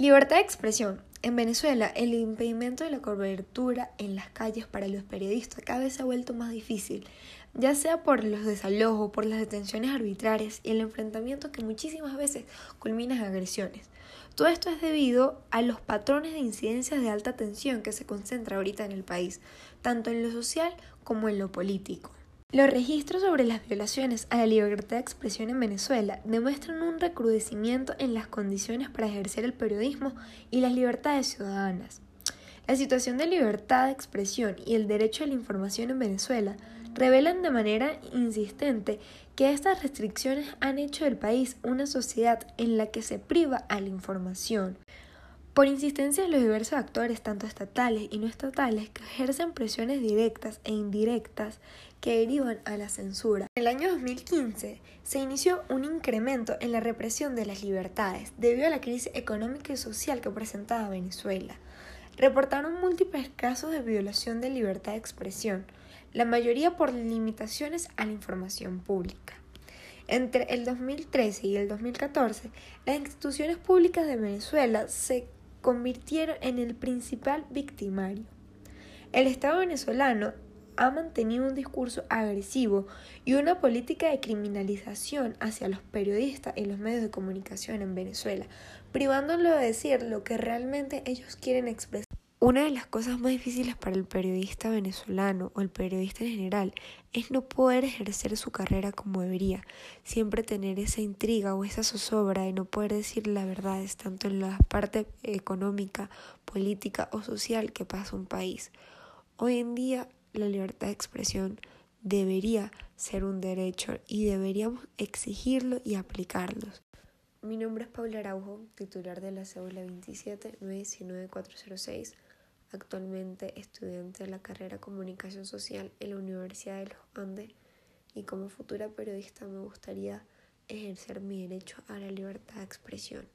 Libertad de expresión. En Venezuela, el impedimento de la cobertura en las calles para los periodistas cada vez se ha vuelto más difícil, ya sea por los desalojos, por las detenciones arbitrarias y el enfrentamiento que muchísimas veces culmina en agresiones. Todo esto es debido a los patrones de incidencias de alta tensión que se concentra ahorita en el país, tanto en lo social como en lo político. Los registros sobre las violaciones a la libertad de expresión en Venezuela demuestran un recrudecimiento en las condiciones para ejercer el periodismo y las libertades ciudadanas. La situación de libertad de expresión y el derecho a la información en Venezuela revelan de manera insistente que estas restricciones han hecho del país una sociedad en la que se priva a la información, por insistencia de los diversos actores, tanto estatales y no estatales, que ejercen presiones directas e indirectas que derivan a la censura. En el año 2015 se inició un incremento en la represión de las libertades debido a la crisis económica y social que presentaba Venezuela. Reportaron múltiples casos de violación de libertad de expresión, la mayoría por limitaciones a la información pública. Entre el 2013 y el 2014, las instituciones públicas de Venezuela se convirtieron en el principal victimario. El Estado venezolano ha mantenido un discurso agresivo y una política de criminalización hacia los periodistas y los medios de comunicación en Venezuela, privándolo de decir lo que realmente ellos quieren expresar. Una de las cosas más difíciles para el periodista venezolano o el periodista en general es no poder ejercer su carrera como debería, siempre tener esa intriga o esa zozobra de no poder decir la verdad, tanto en la parte económica, política o social que pasa un país. Hoy en día la libertad de expresión debería ser un derecho y deberíamos exigirlo y aplicarlo. Mi nombre es Paula Araujo, titular de la cédula 27 406 actualmente estudiante de la carrera Comunicación Social en la Universidad de los Andes y como futura periodista me gustaría ejercer mi derecho a la libertad de expresión.